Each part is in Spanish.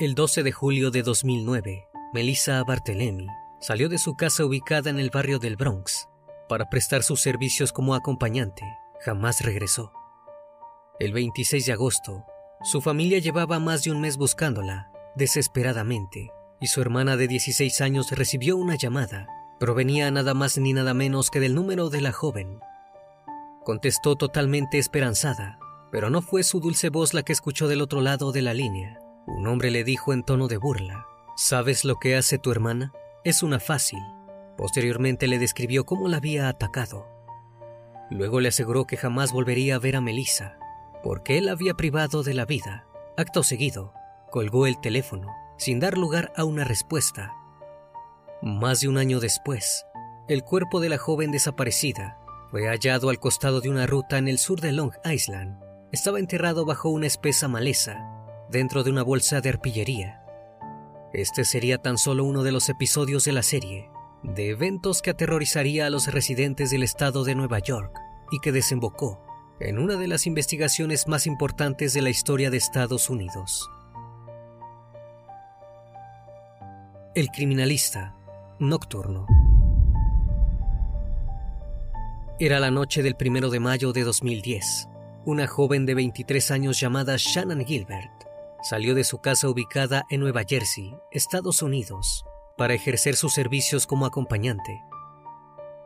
El 12 de julio de 2009, Melissa Barthelemy salió de su casa ubicada en el barrio del Bronx para prestar sus servicios como acompañante. Jamás regresó. El 26 de agosto, su familia llevaba más de un mes buscándola, desesperadamente, y su hermana de 16 años recibió una llamada. Provenía nada más ni nada menos que del número de la joven. Contestó totalmente esperanzada, pero no fue su dulce voz la que escuchó del otro lado de la línea. Un hombre le dijo en tono de burla, ¿sabes lo que hace tu hermana? Es una fácil. Posteriormente le describió cómo la había atacado. Luego le aseguró que jamás volvería a ver a Melissa, porque él la había privado de la vida. Acto seguido, colgó el teléfono, sin dar lugar a una respuesta. Más de un año después, el cuerpo de la joven desaparecida fue hallado al costado de una ruta en el sur de Long Island. Estaba enterrado bajo una espesa maleza dentro de una bolsa de arpillería. Este sería tan solo uno de los episodios de la serie, de eventos que aterrorizaría a los residentes del estado de Nueva York y que desembocó en una de las investigaciones más importantes de la historia de Estados Unidos. El criminalista nocturno. Era la noche del primero de mayo de 2010. Una joven de 23 años llamada Shannon Gilbert salió de su casa ubicada en Nueva Jersey, Estados Unidos, para ejercer sus servicios como acompañante.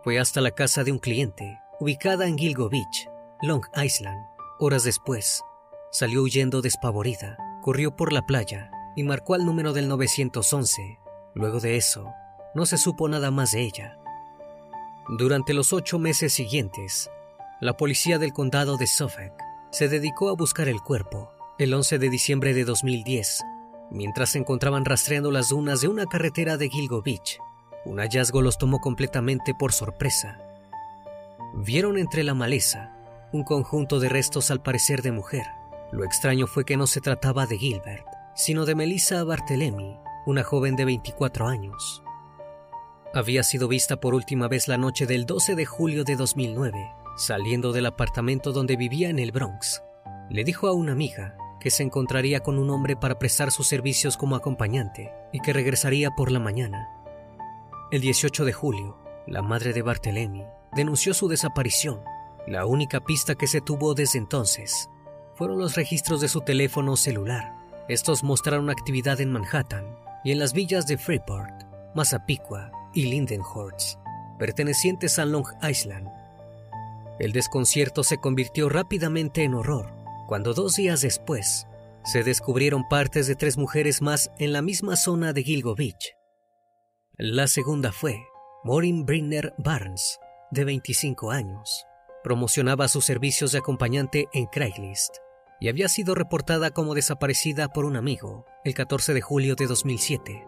Fue hasta la casa de un cliente, ubicada en Gilgo Beach, Long Island. Horas después, salió huyendo despavorida, corrió por la playa y marcó al número del 911. Luego de eso, no se supo nada más de ella. Durante los ocho meses siguientes, la policía del condado de Suffolk se dedicó a buscar el cuerpo. El 11 de diciembre de 2010, mientras se encontraban rastreando las dunas de una carretera de Gilgo Beach, un hallazgo los tomó completamente por sorpresa. Vieron entre la maleza un conjunto de restos al parecer de mujer. Lo extraño fue que no se trataba de Gilbert, sino de Melissa Barthelemy, una joven de 24 años. Había sido vista por última vez la noche del 12 de julio de 2009, saliendo del apartamento donde vivía en el Bronx. Le dijo a una amiga que se encontraría con un hombre para prestar sus servicios como acompañante y que regresaría por la mañana. El 18 de julio, la madre de Barthelemy denunció su desaparición. La única pista que se tuvo desde entonces fueron los registros de su teléfono celular. Estos mostraron actividad en Manhattan y en las villas de Freeport, Massapequa y Lindenhurst, pertenecientes a Long Island. El desconcierto se convirtió rápidamente en horror cuando dos días después se descubrieron partes de tres mujeres más en la misma zona de Gilgo Beach. La segunda fue Maureen Brinner Barnes, de 25 años. Promocionaba sus servicios de acompañante en Craigslist y había sido reportada como desaparecida por un amigo el 14 de julio de 2007.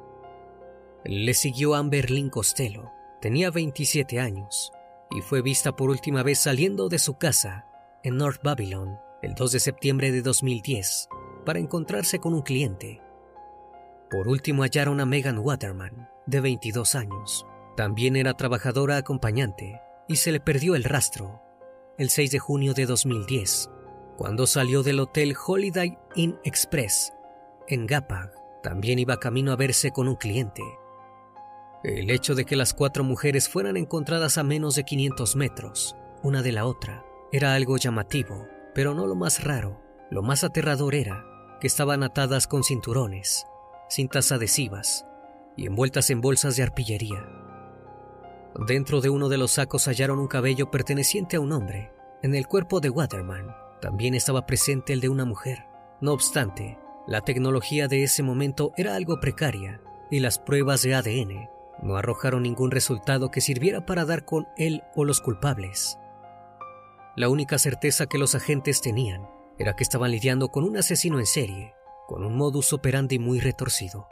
Le siguió Amber Lynn Costello, tenía 27 años y fue vista por última vez saliendo de su casa en North Babylon el 2 de septiembre de 2010 para encontrarse con un cliente. Por último hallaron a Megan Waterman, de 22 años. También era trabajadora acompañante y se le perdió el rastro el 6 de junio de 2010, cuando salió del hotel Holiday Inn Express en Gapag. También iba camino a verse con un cliente. El hecho de que las cuatro mujeres fueran encontradas a menos de 500 metros, una de la otra, era algo llamativo, pero no lo más raro. Lo más aterrador era que estaban atadas con cinturones, cintas adhesivas y envueltas en bolsas de arpillería. Dentro de uno de los sacos hallaron un cabello perteneciente a un hombre. En el cuerpo de Waterman también estaba presente el de una mujer. No obstante, la tecnología de ese momento era algo precaria y las pruebas de ADN no arrojaron ningún resultado que sirviera para dar con él o los culpables. La única certeza que los agentes tenían era que estaban lidiando con un asesino en serie, con un modus operandi muy retorcido.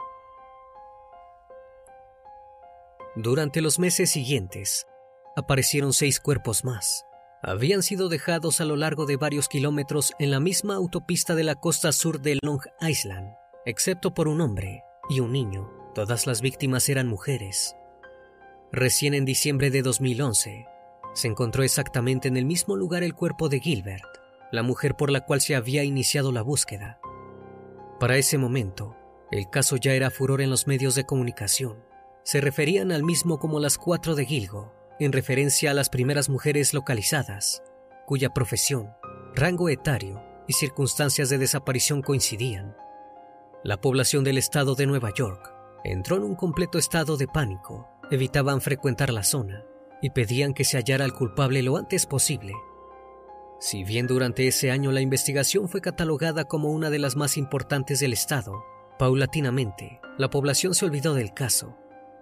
Durante los meses siguientes, aparecieron seis cuerpos más. Habían sido dejados a lo largo de varios kilómetros en la misma autopista de la costa sur de Long Island, excepto por un hombre y un niño. Todas las víctimas eran mujeres. Recién en diciembre de 2011, se encontró exactamente en el mismo lugar el cuerpo de Gilbert, la mujer por la cual se había iniciado la búsqueda. Para ese momento, el caso ya era furor en los medios de comunicación. Se referían al mismo como las cuatro de Gilgo, en referencia a las primeras mujeres localizadas, cuya profesión, rango etario y circunstancias de desaparición coincidían. La población del estado de Nueva York entró en un completo estado de pánico, evitaban frecuentar la zona y pedían que se hallara al culpable lo antes posible si bien durante ese año la investigación fue catalogada como una de las más importantes del Estado, paulatinamente la población se olvidó del caso.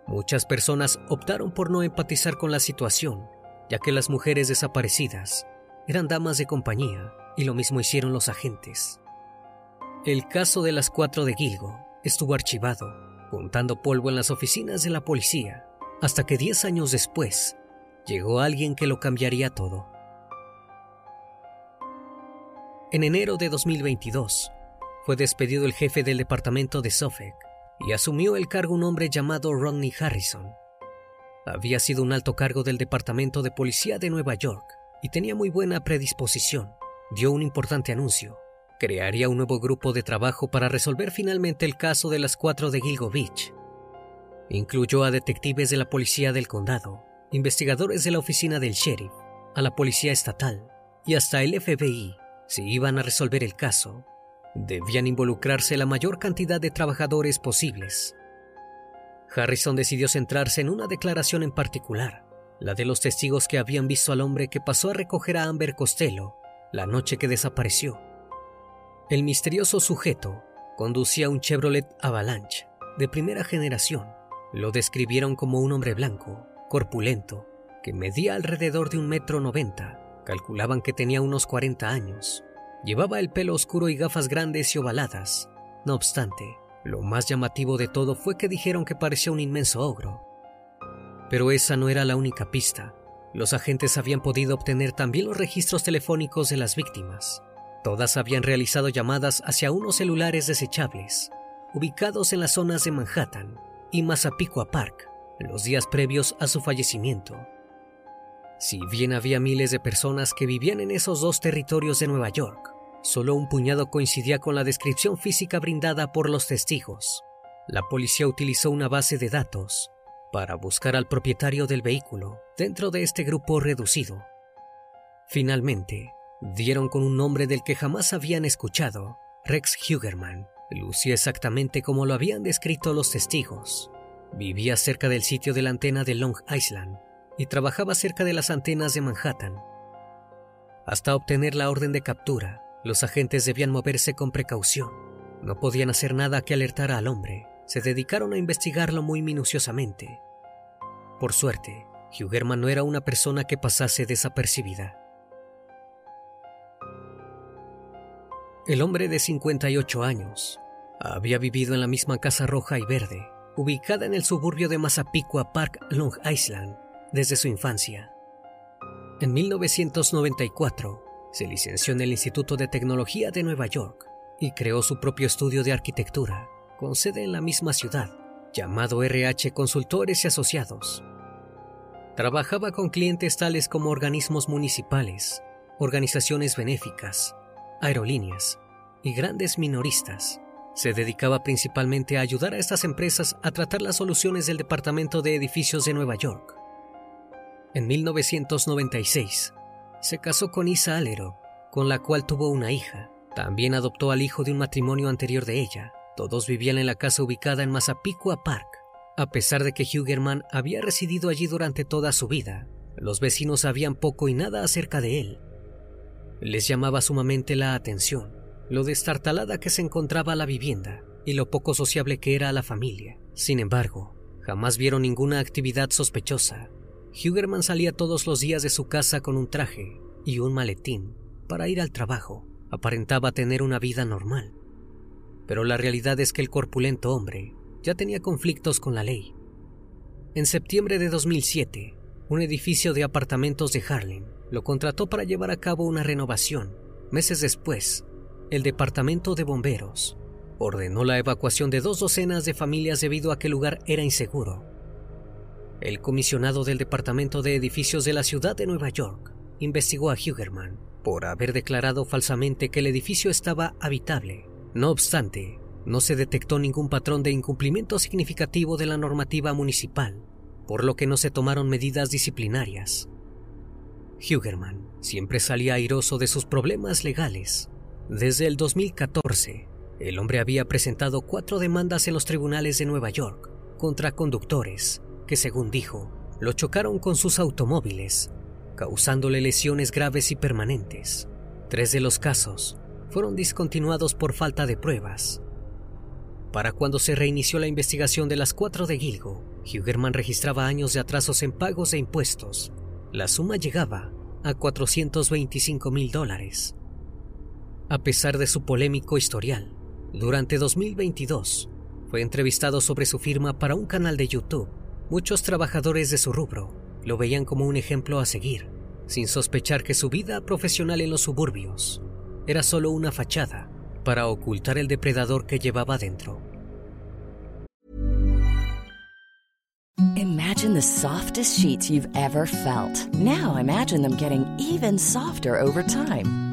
Muchas personas optaron por no empatizar con la situación, ya que las mujeres desaparecidas eran damas de compañía y lo mismo hicieron los agentes. El caso de las cuatro de Gilgo estuvo archivado, juntando polvo en las oficinas de la policía, hasta que diez años después llegó alguien que lo cambiaría todo. En enero de 2022, fue despedido el jefe del departamento de Suffolk y asumió el cargo un hombre llamado Rodney Harrison. Había sido un alto cargo del Departamento de Policía de Nueva York y tenía muy buena predisposición. Dio un importante anuncio. Crearía un nuevo grupo de trabajo para resolver finalmente el caso de las cuatro de Gilgo Beach. Incluyó a detectives de la policía del condado, investigadores de la oficina del sheriff, a la policía estatal y hasta el FBI si iban a resolver el caso, debían involucrarse la mayor cantidad de trabajadores posibles. Harrison decidió centrarse en una declaración en particular, la de los testigos que habían visto al hombre que pasó a recoger a Amber Costello la noche que desapareció. El misterioso sujeto conducía un Chevrolet Avalanche de primera generación. Lo describieron como un hombre blanco, corpulento, que medía alrededor de un metro noventa Calculaban que tenía unos 40 años. Llevaba el pelo oscuro y gafas grandes y ovaladas. No obstante, lo más llamativo de todo fue que dijeron que parecía un inmenso ogro. Pero esa no era la única pista. Los agentes habían podido obtener también los registros telefónicos de las víctimas. Todas habían realizado llamadas hacia unos celulares desechables, ubicados en las zonas de Manhattan y Massapequa Park, los días previos a su fallecimiento. Si bien había miles de personas que vivían en esos dos territorios de Nueva York, solo un puñado coincidía con la descripción física brindada por los testigos. La policía utilizó una base de datos para buscar al propietario del vehículo dentro de este grupo reducido. Finalmente, dieron con un nombre del que jamás habían escuchado, Rex Hugerman. Lucía exactamente como lo habían descrito los testigos. Vivía cerca del sitio de la antena de Long Island y trabajaba cerca de las antenas de Manhattan. Hasta obtener la orden de captura, los agentes debían moverse con precaución. No podían hacer nada que alertara al hombre. Se dedicaron a investigarlo muy minuciosamente. Por suerte, Hugerman no era una persona que pasase desapercibida. El hombre de 58 años había vivido en la misma casa roja y verde, ubicada en el suburbio de Massapequa Park, Long Island, desde su infancia. En 1994, se licenció en el Instituto de Tecnología de Nueva York y creó su propio estudio de arquitectura, con sede en la misma ciudad, llamado RH Consultores y Asociados. Trabajaba con clientes tales como organismos municipales, organizaciones benéficas, aerolíneas y grandes minoristas. Se dedicaba principalmente a ayudar a estas empresas a tratar las soluciones del Departamento de Edificios de Nueva York. En 1996, se casó con Isa Alero, con la cual tuvo una hija. También adoptó al hijo de un matrimonio anterior de ella. Todos vivían en la casa ubicada en Massapequa Park. A pesar de que Hugerman había residido allí durante toda su vida, los vecinos sabían poco y nada acerca de él. Les llamaba sumamente la atención lo destartalada que se encontraba la vivienda y lo poco sociable que era la familia. Sin embargo, jamás vieron ninguna actividad sospechosa. Hugerman salía todos los días de su casa con un traje y un maletín para ir al trabajo. Aparentaba tener una vida normal. Pero la realidad es que el corpulento hombre ya tenía conflictos con la ley. En septiembre de 2007, un edificio de apartamentos de Harlem lo contrató para llevar a cabo una renovación. Meses después, el Departamento de Bomberos ordenó la evacuación de dos docenas de familias debido a que el lugar era inseguro. El comisionado del Departamento de Edificios de la ciudad de Nueva York investigó a Hugerman por haber declarado falsamente que el edificio estaba habitable. No obstante, no se detectó ningún patrón de incumplimiento significativo de la normativa municipal, por lo que no se tomaron medidas disciplinarias. Hugerman siempre salía airoso de sus problemas legales desde el 2014, el hombre había presentado cuatro demandas en los tribunales de Nueva York contra conductores que, según dijo, lo chocaron con sus automóviles, causándole lesiones graves y permanentes. Tres de los casos fueron discontinuados por falta de pruebas. Para cuando se reinició la investigación de las cuatro de Gilgo, Hugerman registraba años de atrasos en pagos de impuestos. La suma llegaba a 425 mil dólares. A pesar de su polémico historial, durante 2022 fue entrevistado sobre su firma para un canal de YouTube. Muchos trabajadores de su rubro lo veían como un ejemplo a seguir, sin sospechar que su vida profesional en los suburbios era solo una fachada para ocultar el depredador que llevaba dentro. Imagine the softest sheets you've ever felt. Now imagine them getting even softer over time.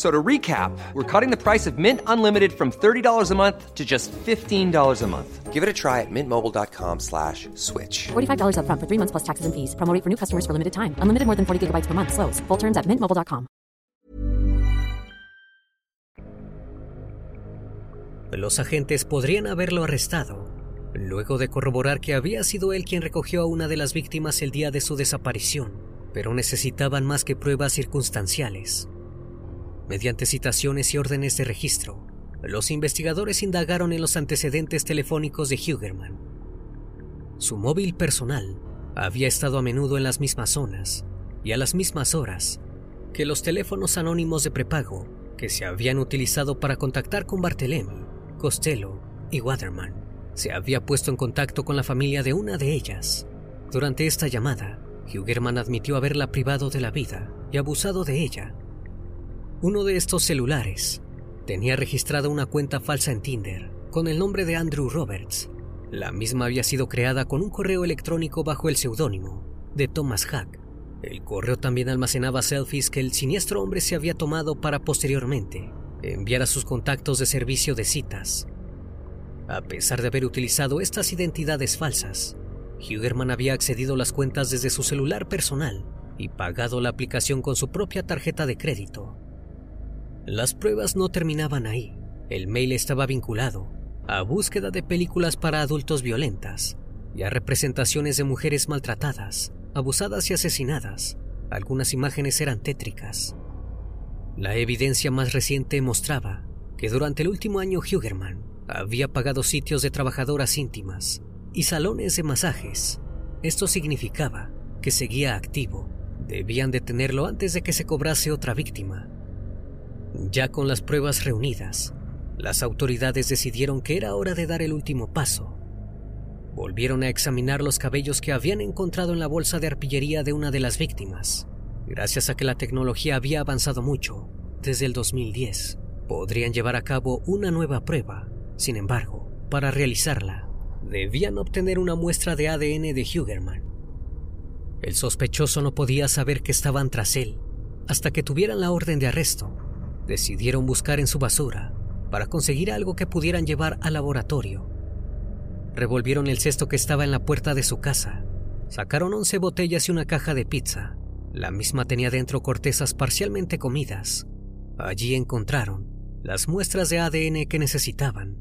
So to recap, we're cutting the price of Mint Unlimited from $30 a month to just $15 a month. Give it a try at mintmobile.com slash switch. $45 upfront for three months plus taxes and fees. Promo rate for new customers for limited time. Unlimited more than 40 gigabytes per month. Slows. Full terms at mintmobile.com. Los agentes podrían haberlo arrestado, luego de corroborar que había sido él quien recogió a una de las víctimas el día de su desaparición, pero necesitaban más que pruebas circunstanciales. Mediante citaciones y órdenes de registro, los investigadores indagaron en los antecedentes telefónicos de Hugerman. Su móvil personal había estado a menudo en las mismas zonas y a las mismas horas que los teléfonos anónimos de prepago que se habían utilizado para contactar con Barthélemy, Costello y Waterman. Se había puesto en contacto con la familia de una de ellas. Durante esta llamada, Hugerman admitió haberla privado de la vida y abusado de ella. Uno de estos celulares tenía registrada una cuenta falsa en Tinder con el nombre de Andrew Roberts. La misma había sido creada con un correo electrónico bajo el seudónimo de Thomas Hack. El correo también almacenaba selfies que el siniestro hombre se había tomado para posteriormente enviar a sus contactos de servicio de citas. A pesar de haber utilizado estas identidades falsas, Hugerman había accedido a las cuentas desde su celular personal y pagado la aplicación con su propia tarjeta de crédito. Las pruebas no terminaban ahí. El mail estaba vinculado a búsqueda de películas para adultos violentas y a representaciones de mujeres maltratadas, abusadas y asesinadas. Algunas imágenes eran tétricas. La evidencia más reciente mostraba que durante el último año Hugerman había pagado sitios de trabajadoras íntimas y salones de masajes. Esto significaba que seguía activo. Debían detenerlo antes de que se cobrase otra víctima. Ya con las pruebas reunidas, las autoridades decidieron que era hora de dar el último paso. Volvieron a examinar los cabellos que habían encontrado en la bolsa de arpillería de una de las víctimas. Gracias a que la tecnología había avanzado mucho desde el 2010, podrían llevar a cabo una nueva prueba. Sin embargo, para realizarla, debían obtener una muestra de ADN de Hugerman. El sospechoso no podía saber que estaban tras él hasta que tuvieran la orden de arresto. Decidieron buscar en su basura para conseguir algo que pudieran llevar al laboratorio. Revolvieron el cesto que estaba en la puerta de su casa. Sacaron 11 botellas y una caja de pizza. La misma tenía dentro cortezas parcialmente comidas. Allí encontraron las muestras de ADN que necesitaban.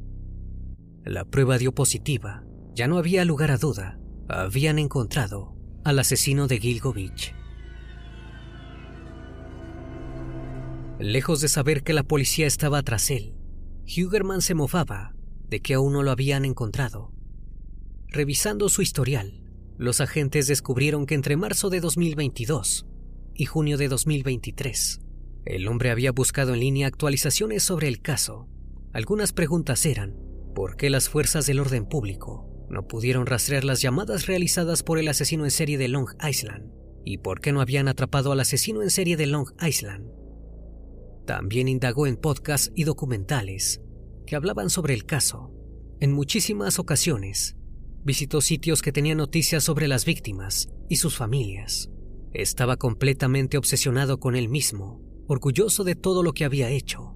La prueba dio positiva. Ya no había lugar a duda. Habían encontrado al asesino de Gilgovich. Lejos de saber que la policía estaba tras él, Hugerman se mofaba de que aún no lo habían encontrado. Revisando su historial, los agentes descubrieron que entre marzo de 2022 y junio de 2023, el hombre había buscado en línea actualizaciones sobre el caso. Algunas preguntas eran, ¿por qué las fuerzas del orden público no pudieron rastrear las llamadas realizadas por el asesino en serie de Long Island? ¿Y por qué no habían atrapado al asesino en serie de Long Island? También indagó en podcasts y documentales que hablaban sobre el caso. En muchísimas ocasiones, visitó sitios que tenían noticias sobre las víctimas y sus familias. Estaba completamente obsesionado con él mismo, orgulloso de todo lo que había hecho.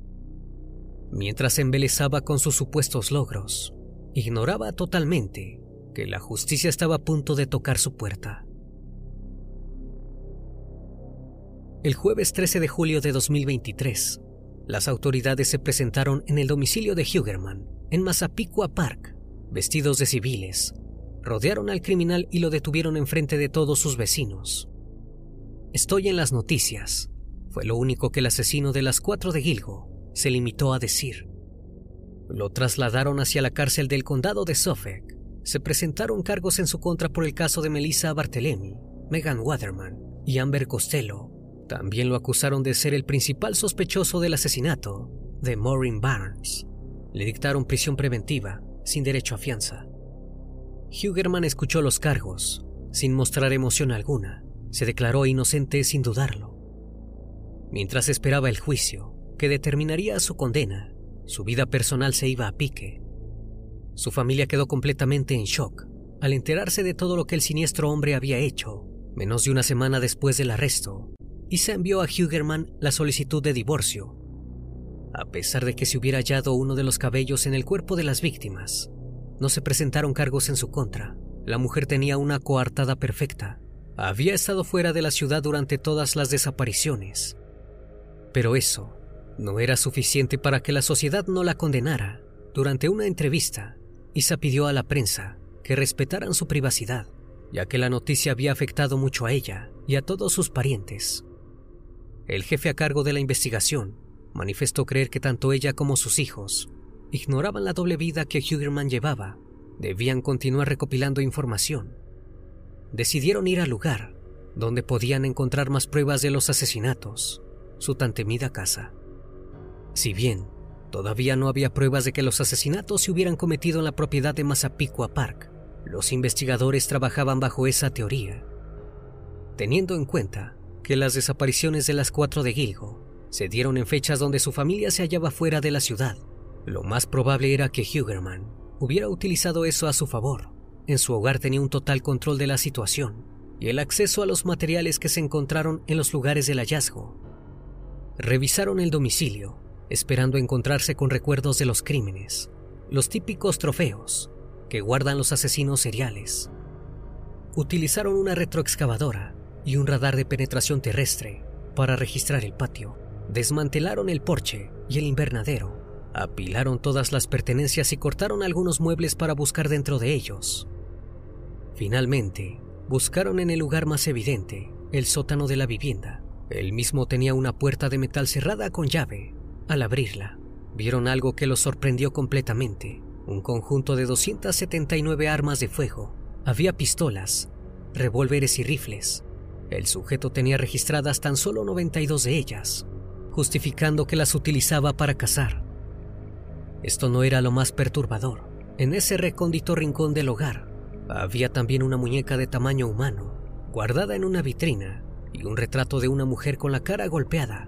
Mientras embelezaba con sus supuestos logros, ignoraba totalmente que la justicia estaba a punto de tocar su puerta. El jueves 13 de julio de 2023, las autoridades se presentaron en el domicilio de Hugerman, en Massapequa Park, vestidos de civiles. Rodearon al criminal y lo detuvieron enfrente de todos sus vecinos. Estoy en las noticias. Fue lo único que el asesino de las cuatro de Gilgo se limitó a decir. Lo trasladaron hacia la cárcel del condado de Suffolk. Se presentaron cargos en su contra por el caso de Melissa Barthelemy, Megan Waterman y Amber Costello, también lo acusaron de ser el principal sospechoso del asesinato de Maureen Barnes. Le dictaron prisión preventiva, sin derecho a fianza. Hugerman escuchó los cargos, sin mostrar emoción alguna. Se declaró inocente sin dudarlo. Mientras esperaba el juicio, que determinaría su condena, su vida personal se iba a pique. Su familia quedó completamente en shock al enterarse de todo lo que el siniestro hombre había hecho, menos de una semana después del arresto y se envió a Hugerman la solicitud de divorcio. A pesar de que se hubiera hallado uno de los cabellos en el cuerpo de las víctimas, no se presentaron cargos en su contra. La mujer tenía una coartada perfecta. Había estado fuera de la ciudad durante todas las desapariciones. Pero eso no era suficiente para que la sociedad no la condenara. Durante una entrevista, Isa pidió a la prensa que respetaran su privacidad, ya que la noticia había afectado mucho a ella y a todos sus parientes. El jefe a cargo de la investigación manifestó creer que tanto ella como sus hijos ignoraban la doble vida que Hugerman llevaba. Debían continuar recopilando información. Decidieron ir al lugar donde podían encontrar más pruebas de los asesinatos, su tan temida casa. Si bien todavía no había pruebas de que los asesinatos se hubieran cometido en la propiedad de Massapequa Park, los investigadores trabajaban bajo esa teoría, teniendo en cuenta que las desapariciones de las cuatro de Gilgo se dieron en fechas donde su familia se hallaba fuera de la ciudad. Lo más probable era que Hugerman hubiera utilizado eso a su favor. En su hogar tenía un total control de la situación y el acceso a los materiales que se encontraron en los lugares del hallazgo. Revisaron el domicilio, esperando encontrarse con recuerdos de los crímenes, los típicos trofeos que guardan los asesinos seriales. Utilizaron una retroexcavadora y un radar de penetración terrestre para registrar el patio. Desmantelaron el porche y el invernadero. Apilaron todas las pertenencias y cortaron algunos muebles para buscar dentro de ellos. Finalmente, buscaron en el lugar más evidente, el sótano de la vivienda. El mismo tenía una puerta de metal cerrada con llave. Al abrirla, vieron algo que los sorprendió completamente. Un conjunto de 279 armas de fuego. Había pistolas, revólveres y rifles, el sujeto tenía registradas tan solo 92 de ellas, justificando que las utilizaba para cazar. Esto no era lo más perturbador. En ese recóndito rincón del hogar había también una muñeca de tamaño humano, guardada en una vitrina, y un retrato de una mujer con la cara golpeada.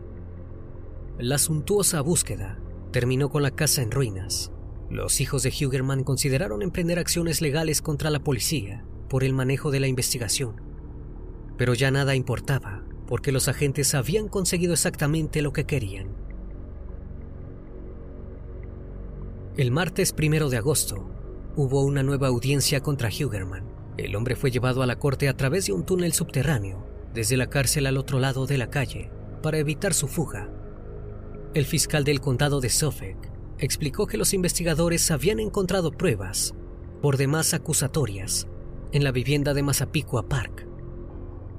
La suntuosa búsqueda terminó con la casa en ruinas. Los hijos de Hugerman consideraron emprender acciones legales contra la policía por el manejo de la investigación. Pero ya nada importaba, porque los agentes habían conseguido exactamente lo que querían. El martes primero de agosto, hubo una nueva audiencia contra Hugerman. El hombre fue llevado a la corte a través de un túnel subterráneo, desde la cárcel al otro lado de la calle, para evitar su fuga. El fiscal del condado de Suffolk explicó que los investigadores habían encontrado pruebas, por demás acusatorias, en la vivienda de Massapequa Park,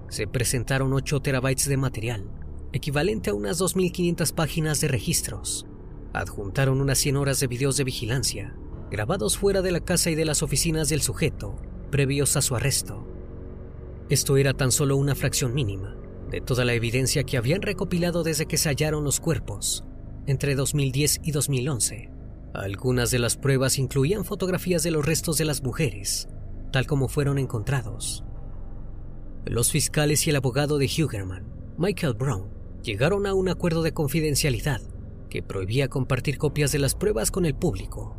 se presentaron 8 terabytes de material, equivalente a unas 2.500 páginas de registros. Adjuntaron unas 100 horas de videos de vigilancia, grabados fuera de la casa y de las oficinas del sujeto, previos a su arresto. Esto era tan solo una fracción mínima de toda la evidencia que habían recopilado desde que se hallaron los cuerpos, entre 2010 y 2011. Algunas de las pruebas incluían fotografías de los restos de las mujeres, tal como fueron encontrados. Los fiscales y el abogado de Hugerman, Michael Brown, llegaron a un acuerdo de confidencialidad que prohibía compartir copias de las pruebas con el público.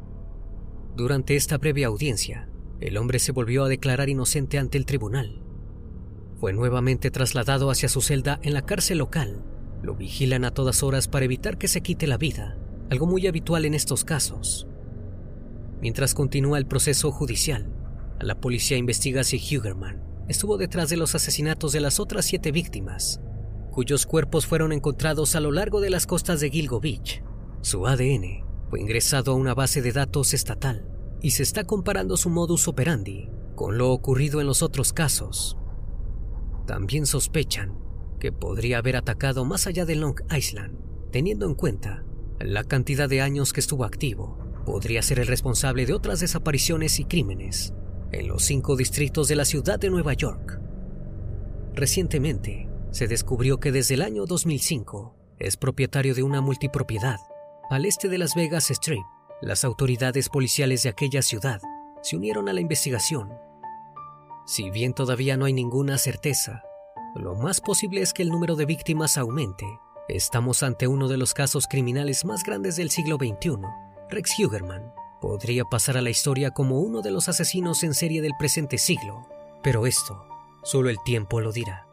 Durante esta breve audiencia, el hombre se volvió a declarar inocente ante el tribunal. Fue nuevamente trasladado hacia su celda en la cárcel local. Lo vigilan a todas horas para evitar que se quite la vida, algo muy habitual en estos casos. Mientras continúa el proceso judicial, la policía investiga si Hugerman estuvo detrás de los asesinatos de las otras siete víctimas, cuyos cuerpos fueron encontrados a lo largo de las costas de Gilgo Beach. Su ADN fue ingresado a una base de datos estatal y se está comparando su modus operandi con lo ocurrido en los otros casos. También sospechan que podría haber atacado más allá de Long Island, teniendo en cuenta la cantidad de años que estuvo activo. Podría ser el responsable de otras desapariciones y crímenes en los cinco distritos de la ciudad de Nueva York. Recientemente, se descubrió que desde el año 2005 es propietario de una multipropiedad al este de Las Vegas Strip. Las autoridades policiales de aquella ciudad se unieron a la investigación. Si bien todavía no hay ninguna certeza, lo más posible es que el número de víctimas aumente. Estamos ante uno de los casos criminales más grandes del siglo XXI. Rex Hugerman podría pasar a la historia como uno de los asesinos en serie del presente siglo, pero esto solo el tiempo lo dirá.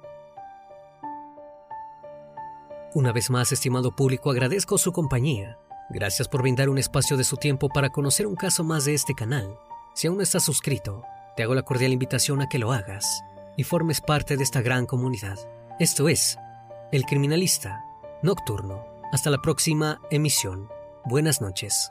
Una vez más, estimado público, agradezco su compañía. Gracias por brindar un espacio de su tiempo para conocer un caso más de este canal. Si aún no estás suscrito, te hago la cordial invitación a que lo hagas y formes parte de esta gran comunidad. Esto es El Criminalista Nocturno. Hasta la próxima emisión. Buenas noches.